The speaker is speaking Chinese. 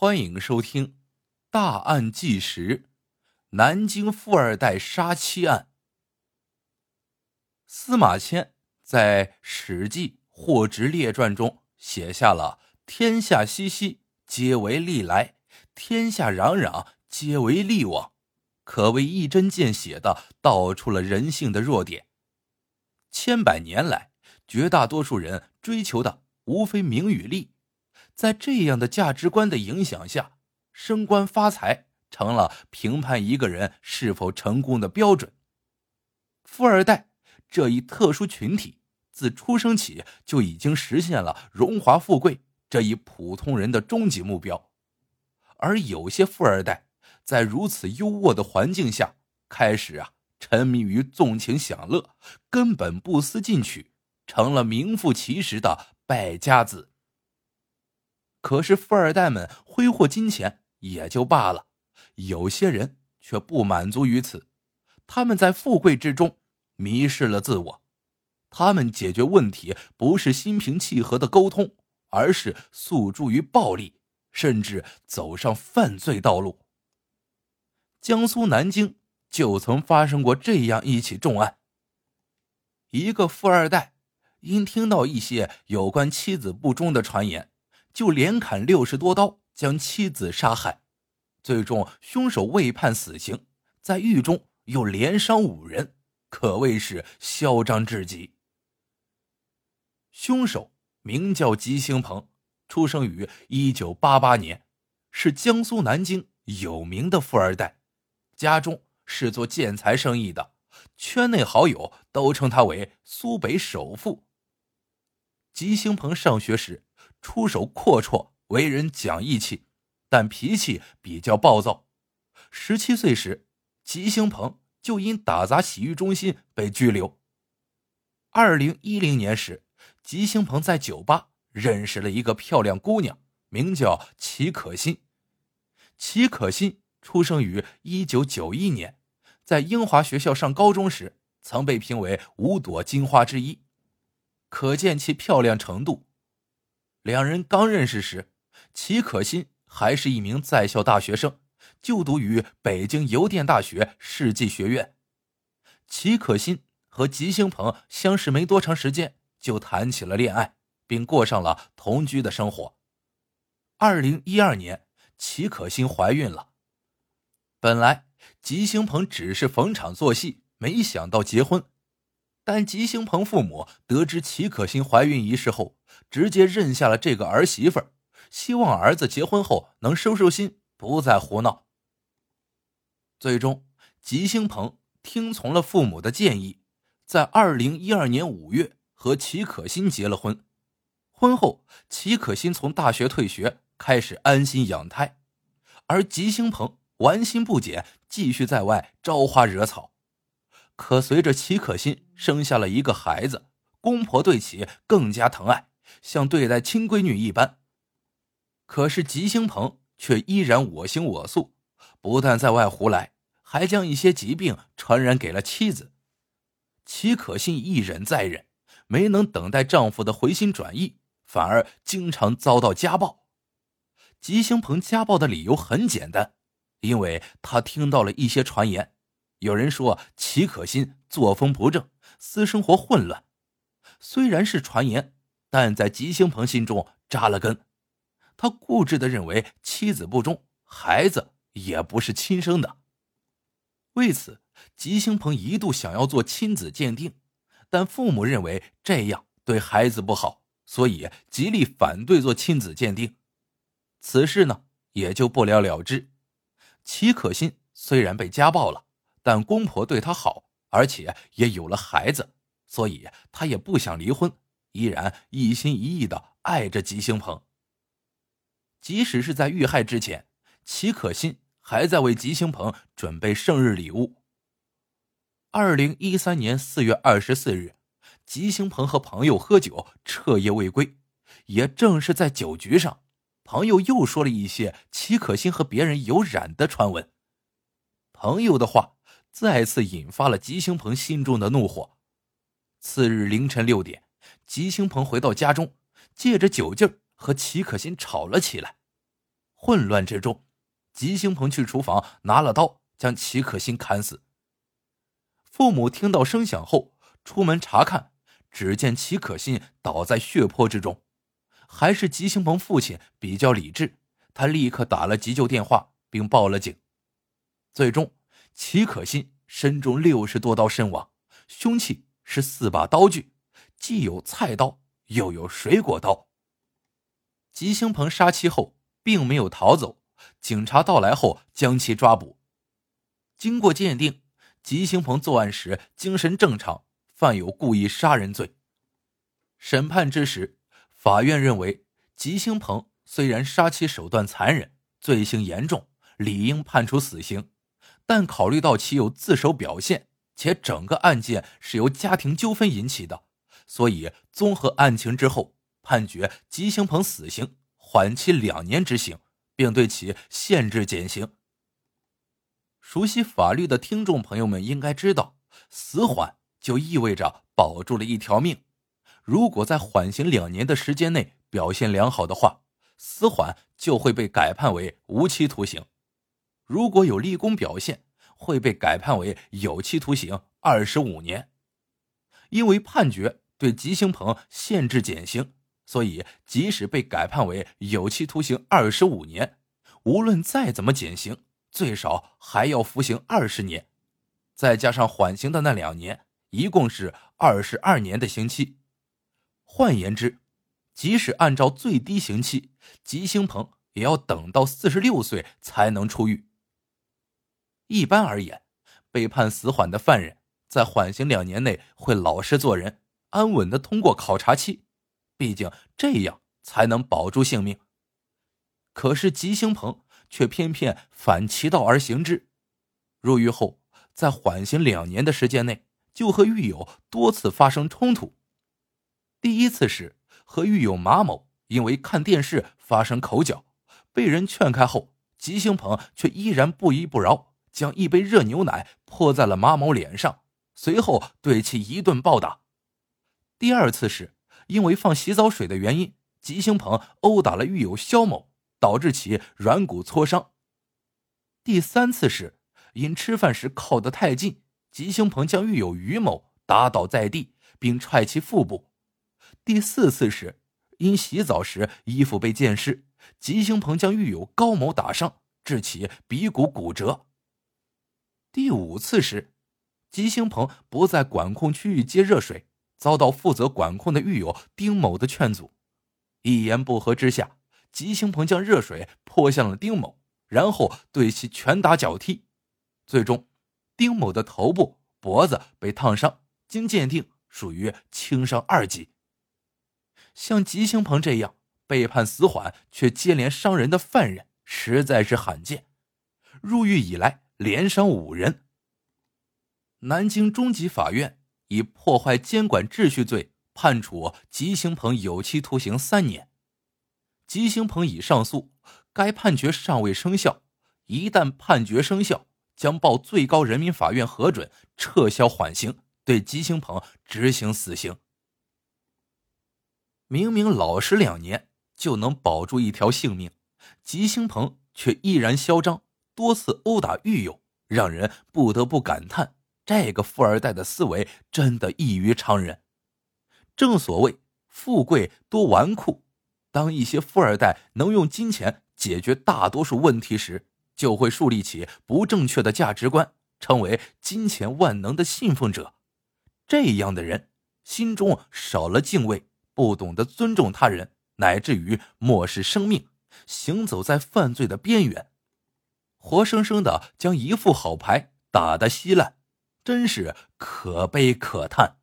欢迎收听《大案纪实》：南京富二代杀妻案。司马迁在《史记·货殖列传》中写下了“天下熙熙，皆为利来；天下攘攘，皆为利往”，可谓一针见血的道出了人性的弱点。千百年来，绝大多数人追求的无非名与利。在这样的价值观的影响下，升官发财成了评判一个人是否成功的标准。富二代这一特殊群体，自出生起就已经实现了荣华富贵这一普通人的终极目标，而有些富二代在如此优渥的环境下，开始啊沉迷于纵情享乐，根本不思进取，成了名副其实的败家子。可是富二代们挥霍金钱也就罢了，有些人却不满足于此，他们在富贵之中迷失了自我，他们解决问题不是心平气和的沟通，而是诉诸于暴力，甚至走上犯罪道路。江苏南京就曾发生过这样一起重案，一个富二代因听到一些有关妻子不忠的传言。就连砍六十多刀，将妻子杀害，最终凶手未判死刑，在狱中又连伤五人，可谓是嚣张至极。凶手名叫吉兴鹏，出生于一九八八年，是江苏南京有名的富二代，家中是做建材生意的，圈内好友都称他为“苏北首富”。吉兴鹏上学时。出手阔绰，为人讲义气，但脾气比较暴躁。十七岁时，吉星鹏就因打砸洗浴中心被拘留。二零一零年时，吉星鹏在酒吧认识了一个漂亮姑娘，名叫齐可欣。齐可欣出生于一九九一年，在英华学校上高中时，曾被评为五朵金花之一，可见其漂亮程度。两人刚认识时，齐可欣还是一名在校大学生，就读于北京邮电大学世纪学院。齐可欣和吉星鹏相识没多长时间，就谈起了恋爱，并过上了同居的生活。二零一二年，齐可欣怀孕了。本来吉星鹏只是逢场作戏，没想到结婚。但吉星鹏父母得知齐可欣怀孕一事后，直接认下了这个儿媳妇儿，希望儿子结婚后能收收心，不再胡闹。最终，吉星鹏听从了父母的建议，在二零一二年五月和齐可欣结了婚。婚后，齐可欣从大学退学，开始安心养胎，而吉星鹏玩心不减，继续在外招花惹草。可随着齐可欣生下了一个孩子，公婆对其更加疼爱，像对待亲闺女一般。可是吉兴鹏却依然我行我素，不但在外胡来，还将一些疾病传染给了妻子。齐可欣一忍再忍，没能等待丈夫的回心转意，反而经常遭到家暴。吉兴鹏家暴的理由很简单，因为他听到了一些传言。有人说齐可欣作风不正，私生活混乱。虽然是传言，但在吉星鹏心中扎了根。他固执的认为妻子不忠，孩子也不是亲生的。为此，吉星鹏一度想要做亲子鉴定，但父母认为这样对孩子不好，所以极力反对做亲子鉴定。此事呢，也就不了了之。齐可欣虽然被家暴了。但公婆对他好，而且也有了孩子，所以他也不想离婚，依然一心一意的爱着吉星鹏。即使是在遇害之前，齐可欣还在为吉星鹏准备生日礼物。二零一三年四月二十四日，吉星鹏和朋友喝酒，彻夜未归。也正是在酒局上，朋友又说了一些齐可欣和别人有染的传闻。朋友的话。再次引发了吉星鹏心中的怒火。次日凌晨六点，吉星鹏回到家中，借着酒劲儿和齐可欣吵了起来。混乱之中，吉星鹏去厨房拿了刀，将齐可欣砍死。父母听到声响后，出门查看，只见齐可欣倒在血泊之中。还是吉星鹏父亲比较理智，他立刻打了急救电话，并报了警。最终，齐可欣身中六十多刀身亡，凶器是四把刀具，既有菜刀，又有水果刀。吉兴鹏杀妻后并没有逃走，警察到来后将其抓捕。经过鉴定。吉兴鹏作案时精神正常，犯有故意杀人罪。审判之时，法院认为吉兴鹏虽然杀妻手段残忍，罪行严重，理应判处死刑，但考虑到其有自首表现，且整个案件是由家庭纠纷引起的，所以综合案情之后，判决吉兴鹏死刑，缓期两年执行，并对其限制减刑。熟悉法律的听众朋友们应该知道，死缓就意味着保住了一条命。如果在缓刑两年的时间内表现良好的话，死缓就会被改判为无期徒刑；如果有立功表现，会被改判为有期徒刑二十五年。因为判决对吉兴鹏限制减刑，所以即使被改判为有期徒刑二十五年，无论再怎么减刑。最少还要服刑二十年，再加上缓刑的那两年，一共是二十二年的刑期。换言之，即使按照最低刑期，吉兴鹏也要等到四十六岁才能出狱。一般而言，被判死缓的犯人在缓刑两年内会老实做人，安稳的通过考察期，毕竟这样才能保住性命。可是吉兴鹏。却偏偏反其道而行之，入狱后，在缓刑两年的时间内，就和狱友多次发生冲突。第一次是，和狱友马某因为看电视发生口角，被人劝开后，吉兴鹏却依然不依不饶，将一杯热牛奶泼在了马某脸上，随后对其一顿暴打。第二次是，因为放洗澡水的原因，吉兴鹏殴打了狱友肖某。导致其软骨挫伤。第三次是因吃饭时靠得太近，吉兴鹏将狱友于某打倒在地，并踹其腹部。第四次是因洗澡时衣服被溅湿，吉兴鹏将狱友高某打伤，致其鼻骨骨折。第五次时，吉兴鹏不在管控区域接热水，遭到负责管控的狱友丁某的劝阻，一言不合之下。吉兴鹏将热水泼向了丁某，然后对其拳打脚踢，最终，丁某的头部、脖子被烫伤，经鉴定属于轻伤二级。像吉兴鹏这样被判死缓却接连伤人的犯人实在是罕见，入狱以来连伤五人。南京中级法院以破坏监管秩序罪判处吉兴鹏有期徒刑三年。吉兴鹏已上诉，该判决尚未生效。一旦判决生效，将报最高人民法院核准撤销缓刑，对吉兴鹏执行死刑。明明老实两年就能保住一条性命，吉兴鹏却毅然嚣张，多次殴打狱友，让人不得不感叹：这个富二代的思维真的异于常人。正所谓富贵多纨绔。当一些富二代能用金钱解决大多数问题时，就会树立起不正确的价值观，成为金钱万能的信奉者。这样的人心中少了敬畏，不懂得尊重他人，乃至于漠视生命，行走在犯罪的边缘，活生生的将一副好牌打得稀烂，真是可悲可叹。